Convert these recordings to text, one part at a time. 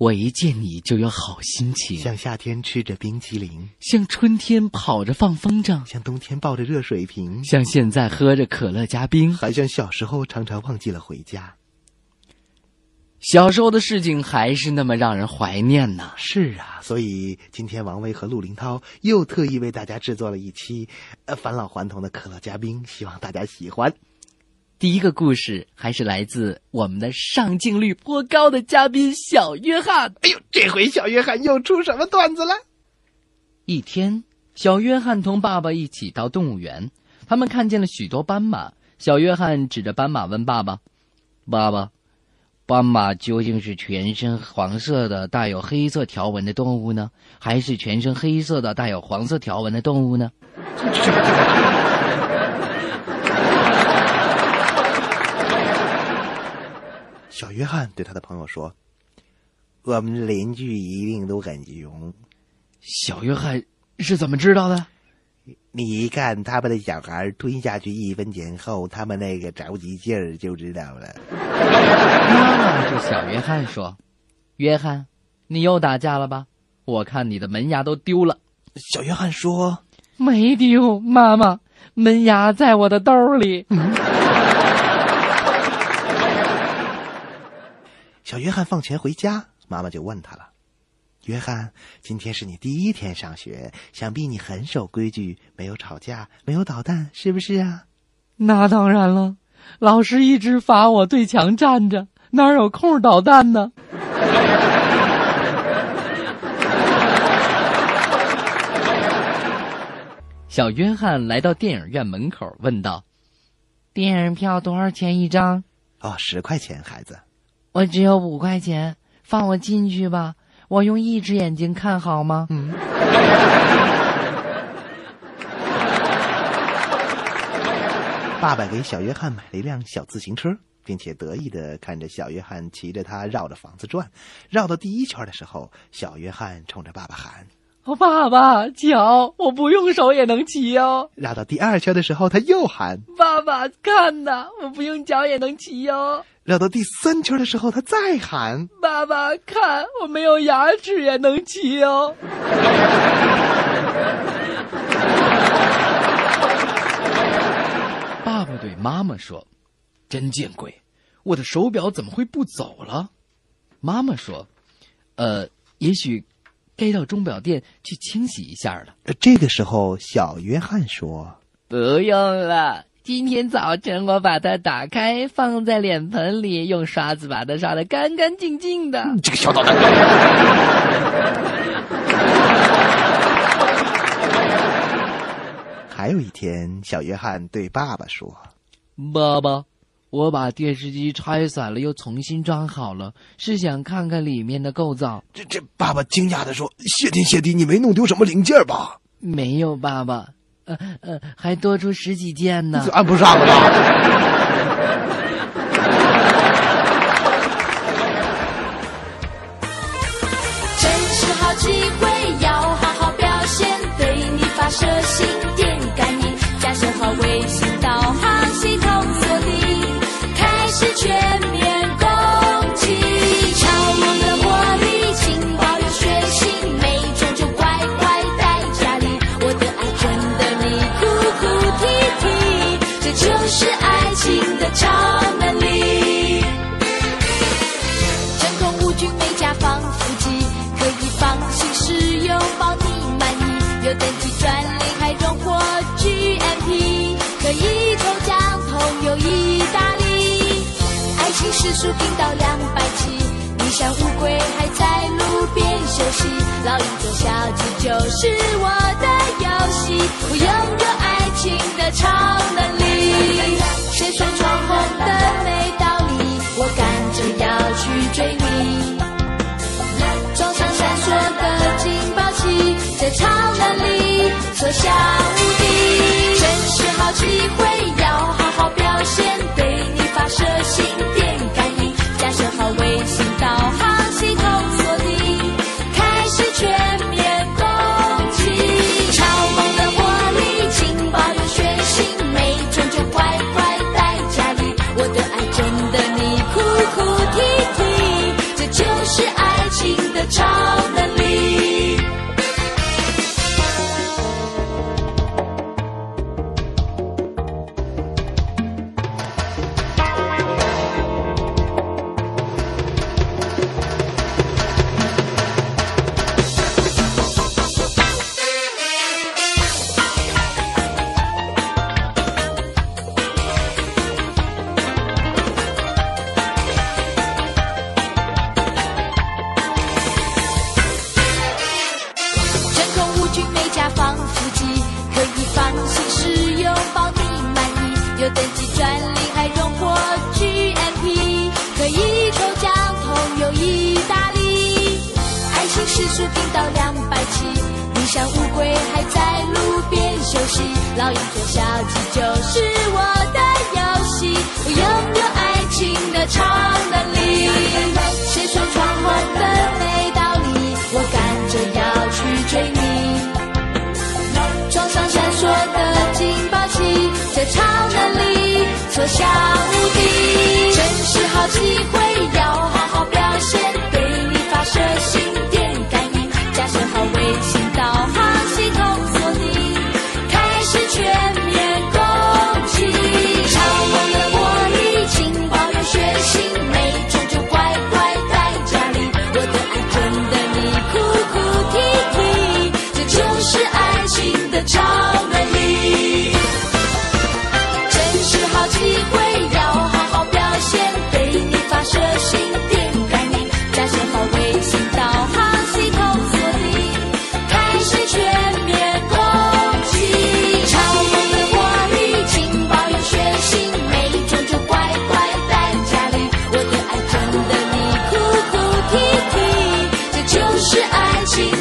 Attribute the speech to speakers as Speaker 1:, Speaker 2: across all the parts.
Speaker 1: 我一见你就有好心情，
Speaker 2: 像夏天吃着冰淇淋，
Speaker 1: 像春天跑着放风筝，
Speaker 2: 像冬天抱着热水瓶，
Speaker 1: 像现在喝着可乐加冰。
Speaker 2: 还像小时候常常忘记了回家。
Speaker 1: 小时候的事情还是那么让人怀念呢。
Speaker 2: 是啊，所以今天王威和陆林涛又特意为大家制作了一期呃返老还童的可乐加冰，希望大家喜欢。
Speaker 1: 第一个故事还是来自我们的上镜率颇高的嘉宾小约翰。
Speaker 2: 哎呦，这回小约翰又出什么段子了？
Speaker 1: 一天，小约翰同爸爸一起到动物园，他们看见了许多斑马。小约翰指着斑马问爸爸：“爸爸，斑马究竟是全身黄色的带有黑色条纹的动物呢，还是全身黑色的带有黄色条纹的动物呢？”
Speaker 2: 小约翰对他的朋友说：“我们的邻居一定都很穷，
Speaker 1: 小约翰是怎么知道的？
Speaker 2: 你一看他们的小孩吞下去一分钱后，他们那个着急劲儿就知道了。
Speaker 1: 妈妈对小约翰说：“约翰，你又打架了吧？我看你的门牙都丢了。”
Speaker 2: 小约翰说
Speaker 1: 没丢，妈妈，门牙在我的兜里。
Speaker 2: “ 小约翰放学回家，妈妈就问他了：‘约翰，今天是你第一天上学，想必你很守规矩，没有吵架，没有捣蛋，是不是啊
Speaker 1: 那当然了，老师一直罚我对墙站着，哪有空捣蛋呢？小约翰来到电影院门口，问道：“电影票多少钱一张？”？’
Speaker 2: 哦，十块钱，孩子。
Speaker 1: 我只有五块钱，放我进去吧。我用一只眼睛看好吗？
Speaker 2: 嗯。爸爸给小约翰买了一辆小自行车，并且得意的看着小约翰骑着它绕着房子转。绕到第一圈的时候，小约翰冲着爸爸喊
Speaker 1: 哦，爸爸，瞧，我不用手也能骑哦。：“
Speaker 2: 绕到第二圈的时候，他又喊。
Speaker 1: 爸爸，看呐，我不用脚也能骑哦。
Speaker 2: 绕到第三圈的时候，他再喊。
Speaker 1: 爸爸，看，我没有牙齿也能骑哦。爸爸对妈妈说：“真见鬼，我的手表怎么会不走了？”妈妈说：“呃，也许该到钟表店去清洗一下了。”
Speaker 2: 呃这个时候，小约翰说
Speaker 1: 不用了，今天早晨我把它打开，放在脸盆里，用刷子把它刷得干干净净的。：“
Speaker 2: 这个小捣蛋。”还有一天，小约翰对爸爸说
Speaker 1: 爸爸，我把电视机拆散了，又重新装好了，是想看看里面的构造。：“
Speaker 2: 这这。”爸爸惊讶地说：“谢天谢地，你没弄丢什么零件吧
Speaker 1: 没有，爸爸，呃呃，还多出十几件？”呢
Speaker 2: 这。按不上了吧？
Speaker 3: 真是好机会，要好好表现，对你发射心时速频道两百七你像乌龟还在路边休息老鹰捉小鸡就是我的游戏我拥有爱情的超能力谁说闯红灯没道理我赶着要去追你装上闪烁的警报器这超能力所向无敌真是好机会要好好表现对你发射心电时速顶到两百七，你像乌龟还在路边休息，老鹰捉小鸡就是我的游戏，我拥有爱情的超能力。谁说闯红灯没道理？我赶着要去追你。装上闪烁的警报器，这超能力所向无敌。真是好机会，要好好表现，对你发射心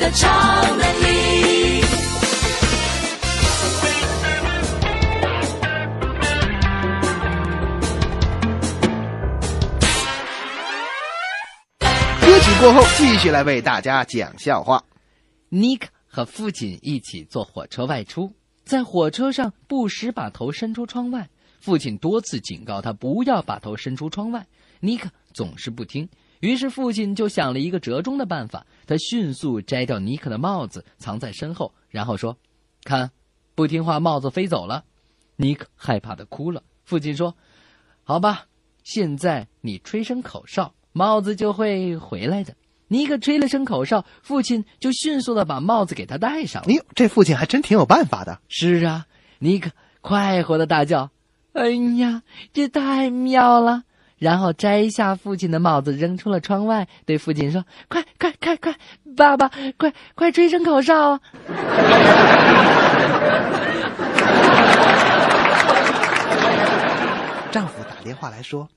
Speaker 3: 的超能力。
Speaker 2: 歌曲过后，继续来为大家讲笑话。
Speaker 1: 尼克和父亲一起坐火车外出，在火车上不时把头伸出窗外。父亲多次警告他不要把头伸出窗外，尼克总是不听。于是父亲就想了一个折中的办法，他迅速摘掉尼克的帽子，藏在身后，然后说：“看，不听话，帽子飞走了。”尼克害怕的哭了。父亲说：“好吧，现在你吹声口哨，帽子就会回来的。”尼克吹了声口哨，父亲就迅速的把帽子给他戴上了。
Speaker 2: 哎呦，这父亲还真挺有办法的。
Speaker 1: 是啊，尼克快活的大叫：“哎呀，这太妙了！”然后摘下父亲的帽子，扔出了窗外，对父亲说：“快快快快，爸爸，快快吹声口哨啊！”
Speaker 2: 丈夫打电话来说，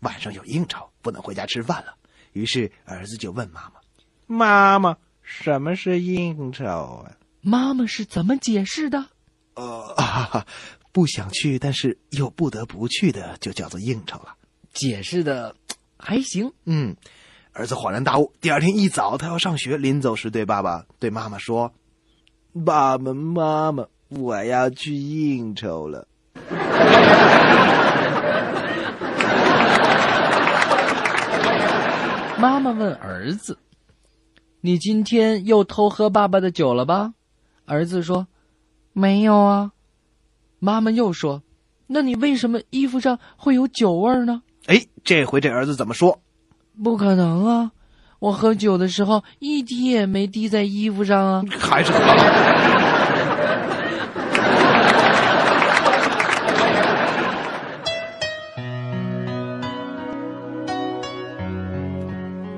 Speaker 2: 晚上有应酬，不能回家吃饭了。于是儿子就问妈妈：“妈妈，什么是应酬啊
Speaker 1: 妈妈是怎么解释的？？”
Speaker 2: 呃啊，不想去，但是又不得不去的，就叫做应酬了。
Speaker 1: 解释的还行。
Speaker 2: 嗯，儿子恍然大悟。第二天一早，他要上学，临走时对爸爸、对妈妈说：“爸爸妈妈，我要去应酬了。”
Speaker 1: 妈妈问儿子：“你今天又偷喝爸爸的酒了吧？”儿子说：“没有啊。”妈妈又说：“那你为什么衣服上会有酒味儿呢
Speaker 2: 哎，这回这儿子怎么说？？”
Speaker 1: 不可能啊！我喝酒的时候一滴也没滴在衣服上啊！
Speaker 2: 还是喝。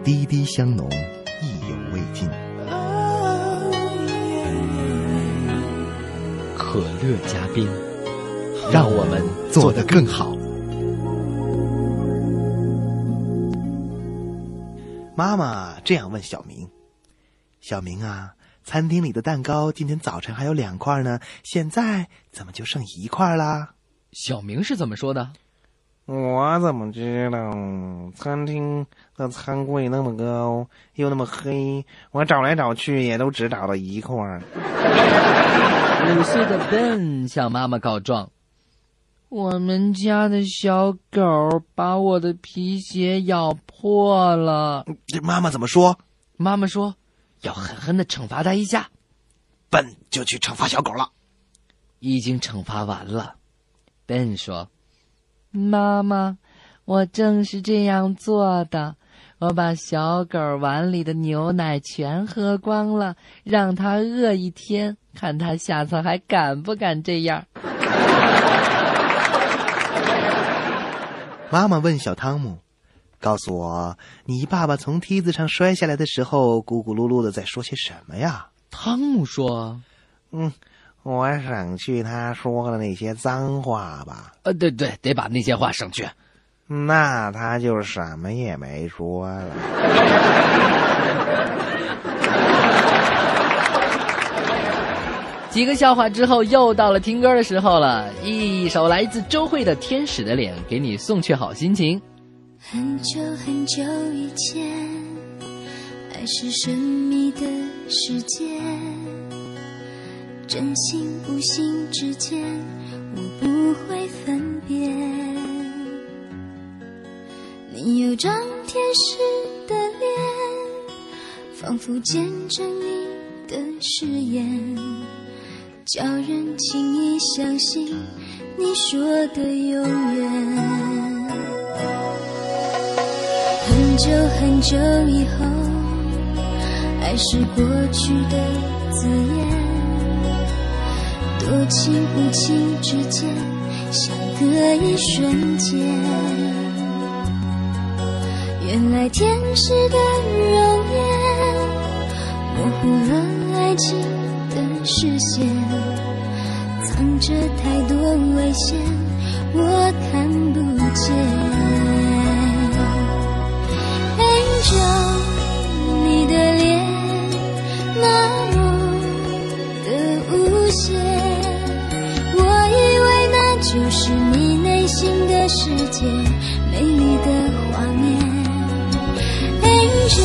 Speaker 2: 滴滴香浓，意犹未尽。
Speaker 1: 可乐加冰，让我们
Speaker 2: 做得更好。妈妈这样问小明：“小明啊，餐厅里的蛋糕今天早晨还有两块呢，现在怎么就剩一块啦？
Speaker 1: 小明是怎么说的？
Speaker 2: 我怎么知道？餐厅的餐柜那么高，又那么黑，我找来找去也都只找到一块。
Speaker 1: 五岁的 Ben 向妈妈告状：“我们家的小狗把我的皮鞋咬破了。”
Speaker 2: 这妈妈怎么说？
Speaker 1: 妈妈说：“要狠狠的惩罚它一下。”
Speaker 2: 笨就去惩罚小狗了。
Speaker 1: 已经惩罚完了，Ben 说。妈妈，我正是这样做的。我把小狗碗里的牛奶全喝光了，让它饿一天，看它下次还敢不敢这样。
Speaker 2: 妈妈问小汤姆：“告诉我，你爸爸从梯子上摔下来的时候，咕咕噜噜的在说些什么呀？”
Speaker 1: 汤姆说：“
Speaker 2: 嗯。”我省去他说的那些脏话吧。
Speaker 1: 呃，对对，得把那些话省去。
Speaker 2: 那他就什么也没说了。
Speaker 1: 几个笑话之后，又到了听歌的时候了。一首来自周蕙的《天使的脸》，给你送去好心情。
Speaker 4: 很久很久以前，爱是神秘的世界。真心无心之间，我不会分辨。你有张天使的脸，仿佛见证你的誓言，叫人轻易相信你说的永远。很久很久以后，爱是过去的字眼。多情无情之间，相隔一瞬间。原来天使的容颜，模糊了爱情视线，藏着太多危险，我看不见。Angel，你的脸那么的无邪。就是你内心的世界，美丽的画面。Angel，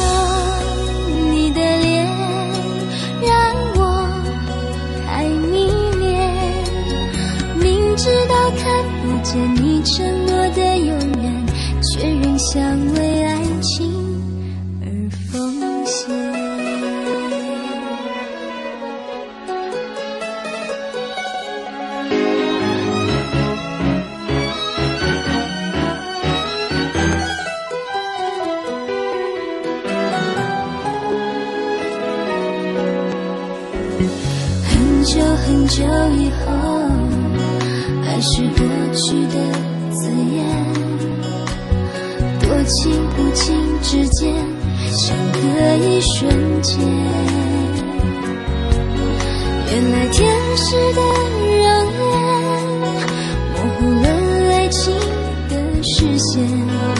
Speaker 4: 见你承诺的永远，却仍想为间。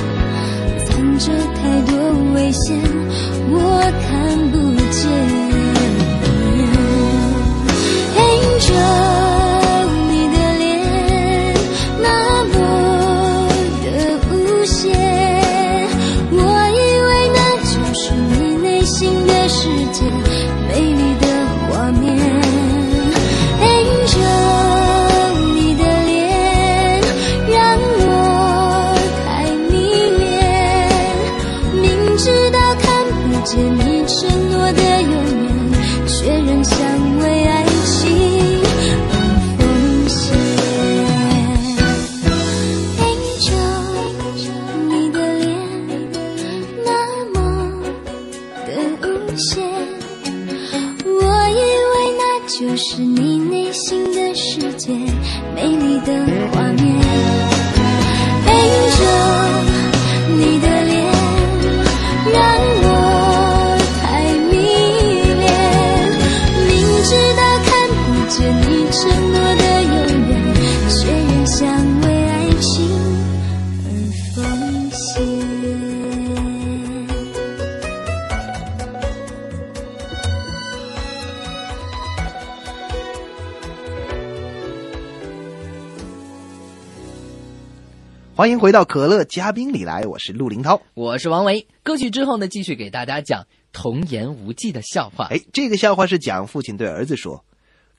Speaker 2: 欢迎回到可乐嘉宾里来，我是陆林涛。
Speaker 1: 我是王维。歌曲之后呢，继续给大家讲童言无忌的笑话。
Speaker 2: 哎，这个笑话是讲父亲对儿子说：“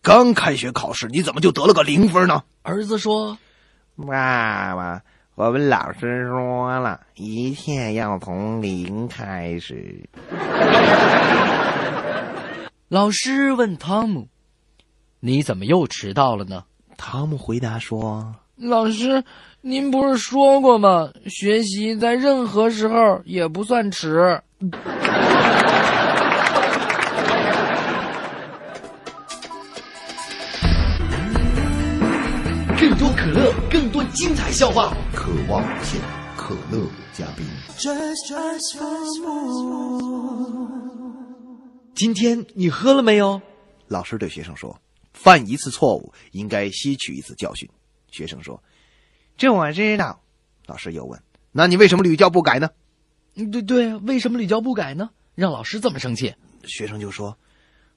Speaker 2: 刚开学考试，你怎么就得了个零分呢
Speaker 1: 儿子说？”
Speaker 2: 爸爸，我们老师说了，一切要从零开始。
Speaker 1: 老师问汤姆：“你怎么又迟到了呢
Speaker 2: 汤姆回答说？”
Speaker 1: 老师，您不是说过吗？学习在任何时候也不算迟。更多可乐，更多精彩笑话。
Speaker 5: 渴望无限，可乐嘉宾。
Speaker 1: 今天你喝了没有？
Speaker 2: 老师对学生说：“犯一次错误，应该吸取一次教训。”学生说：“这我知道。”老师又问：“那你为什么屡教不改呢？”“
Speaker 1: 对对，为什么屡教不改呢？让老师这么生气？”
Speaker 2: 学生就说：“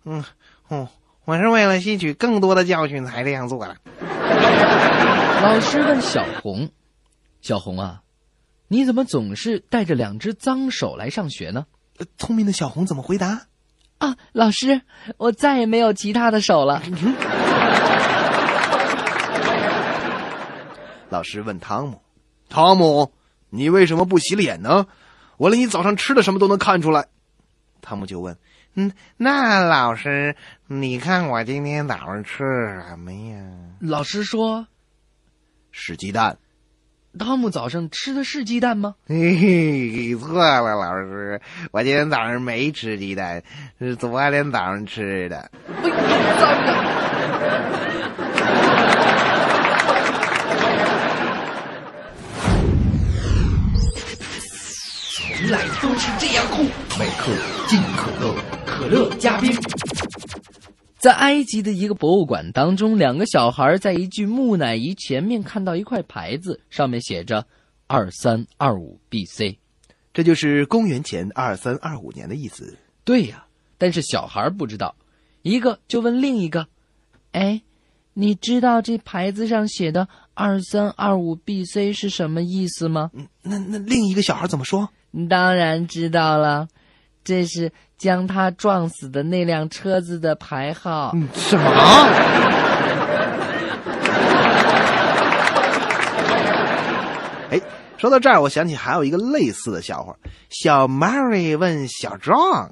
Speaker 2: 嗯，哦，我是为了吸取更多的教训才这样做的。”
Speaker 1: 老师问小红：“小红啊，你怎么总是带着两只脏手来上学呢？”
Speaker 2: 聪明的小红怎么回答？
Speaker 1: 啊，老师，我再也没有其他的手了。
Speaker 2: 老师问汤姆：“汤姆，你为什么不洗脸呢？我连你早上吃的什么都能看出来。”汤姆就问：“嗯，那老师，你看我今天早上吃什么呀？”
Speaker 1: 老师说：“
Speaker 2: 是鸡蛋。”
Speaker 1: 汤姆早上吃的是鸡蛋吗？
Speaker 2: 嘿嘿，错了，老师，我今天早上没吃鸡蛋，是昨天早上吃的。
Speaker 1: 哎呀，脏来都是这样酷，
Speaker 5: 每克尽可乐，
Speaker 1: 可乐加冰。在埃及的一个博物馆当中，两个小孩在一具木乃伊前面看到一块牌子，上面写着“二三二五 B.C.”，
Speaker 2: 这就是公元前二三二五年的意思。
Speaker 1: 对呀，但是小孩不知道，一个就问另一个：“哎，你知道这牌子上写的‘二三二五 B.C.’ 是什么意思吗？”
Speaker 2: 嗯，那那另一个小孩怎么说？
Speaker 1: 当然知道了，这是。将他撞死的那辆车子的牌号？
Speaker 2: 嗯，什么？哎，说到这儿，我想起还有一个类似的笑话。小 Mary 问小 John：“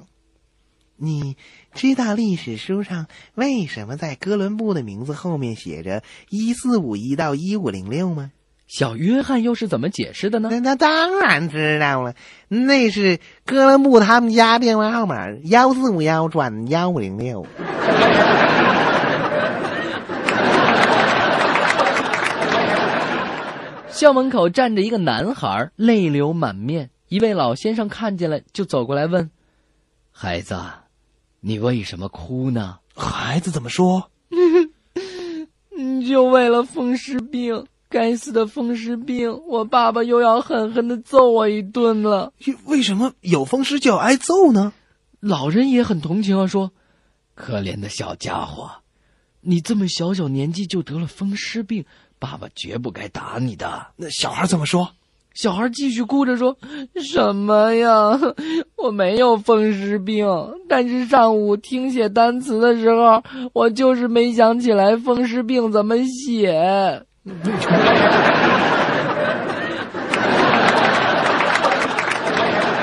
Speaker 2: 你知道历史书上为什么在哥伦布的名字后面写着一四五一到一五零六吗？”
Speaker 1: 小约翰又是怎么解释的呢？
Speaker 2: 那那当然知道了，那是哥伦布他们家电话号码幺四五幺转幺五零六。
Speaker 1: 校门口站着一个男孩，泪流满面。一位老先生看见了，就走过来问：“孩子，你为什么哭呢？”
Speaker 2: 孩子怎么说？
Speaker 1: 就为了风湿病。该死的风湿病！我爸爸又要狠狠的揍我一顿了。
Speaker 2: 为什么有风湿就要挨揍呢？
Speaker 1: 老人也很同情啊，说：“可怜的小家伙，你这么小小年纪就得了风湿病，爸爸绝不该打你的。”
Speaker 2: 那小孩怎么说？
Speaker 1: 小孩继续哭着说：“什么呀？我没有风湿病，但是上午听写单词的时候，我就是没想起来风湿病怎么写。”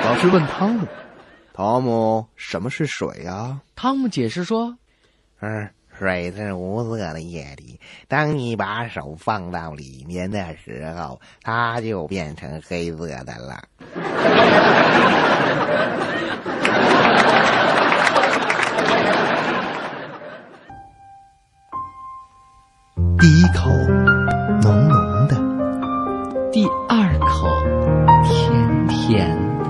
Speaker 2: 老师问汤姆：“汤姆，什么是水呀？”
Speaker 1: 汤姆解释说：“
Speaker 2: 嗯，水是无色的液体，当你把手放到里面的时候，它就变成黑色的了。”
Speaker 5: 第一口。
Speaker 1: 第二口甜甜的，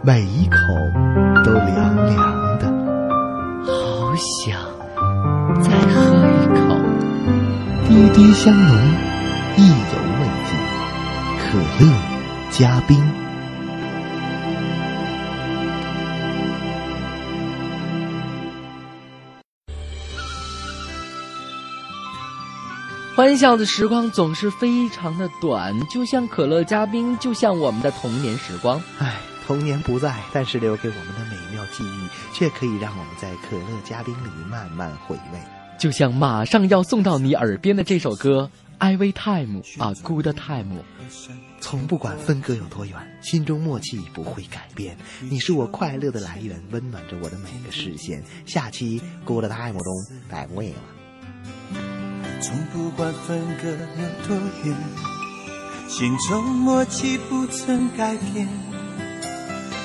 Speaker 5: 每一口都凉凉的，
Speaker 1: 好想再喝一口。
Speaker 5: 滴滴香浓，意犹未尽。可乐加冰。
Speaker 1: 欢笑的时光总是非常的短，就像可乐加冰，就像我们的童年时光。
Speaker 2: 唉，童年不在，但是留给我们的美妙记忆，却可以让我们在可乐加冰里慢慢回味。
Speaker 1: 就像马上要送到你耳边的这首歌《Every Time》啊，《Good Time》。
Speaker 2: 从不管分隔有多远，心中默契不会改变。你是我快乐的来源，温暖着我的每个视线。下期《Good Time》中再会了。
Speaker 6: 从不管分隔有多远，心中默契不曾改变。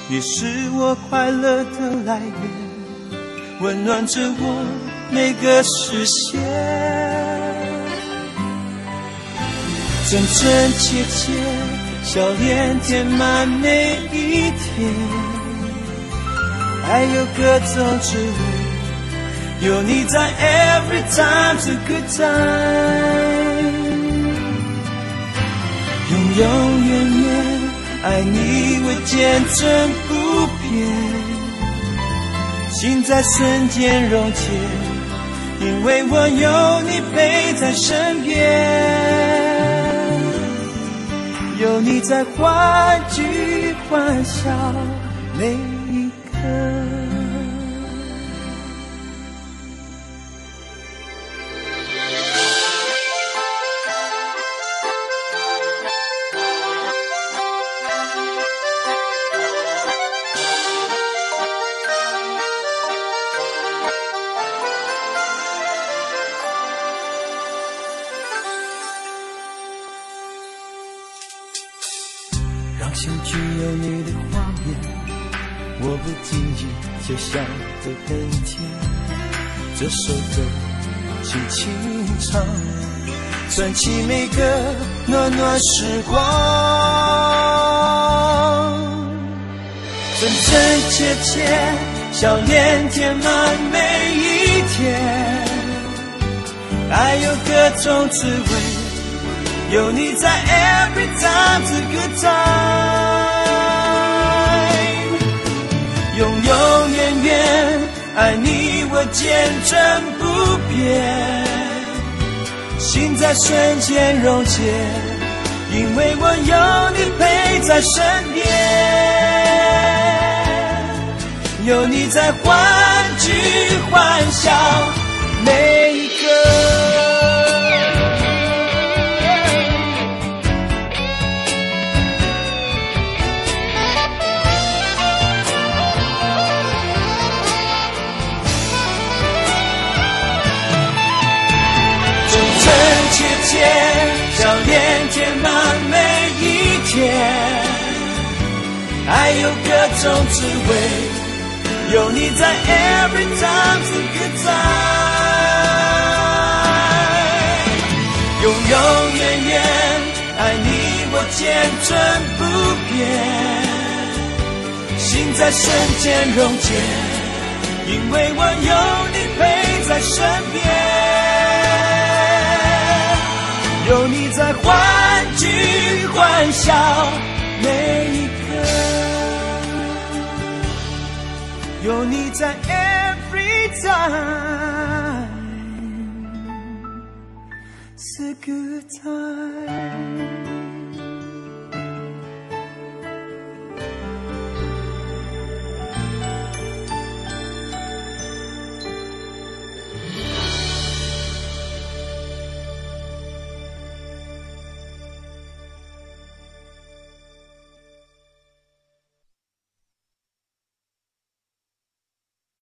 Speaker 6: 你是我快乐的来源，温暖着我每个视线。真真切切，笑脸填满每一天，爱有各种滋味，有你在，every time's a good time。永永远远，爱你我坚贞不变，心在瞬间溶解，因为我有你陪在身边。有你在，欢聚欢笑每我不经意就笑得很甜。这首歌轻轻唱，串起每个暖暖时光。真真切切，笑脸填满每一天，爱有各种滋味。有你在，every time's a good time。永远远，爱你我坚贞不变。心在瞬间溶解，因为我有你陪在身边。有你在，欢聚欢笑每一刻笑脸填满每一天，爱有各种滋味，有你在，every time's a good time。永永远远，爱你我坚贞不变，心在瞬间溶解，因为我有你陪在身边。欢聚欢笑每一刻。有你在，every time is a good time。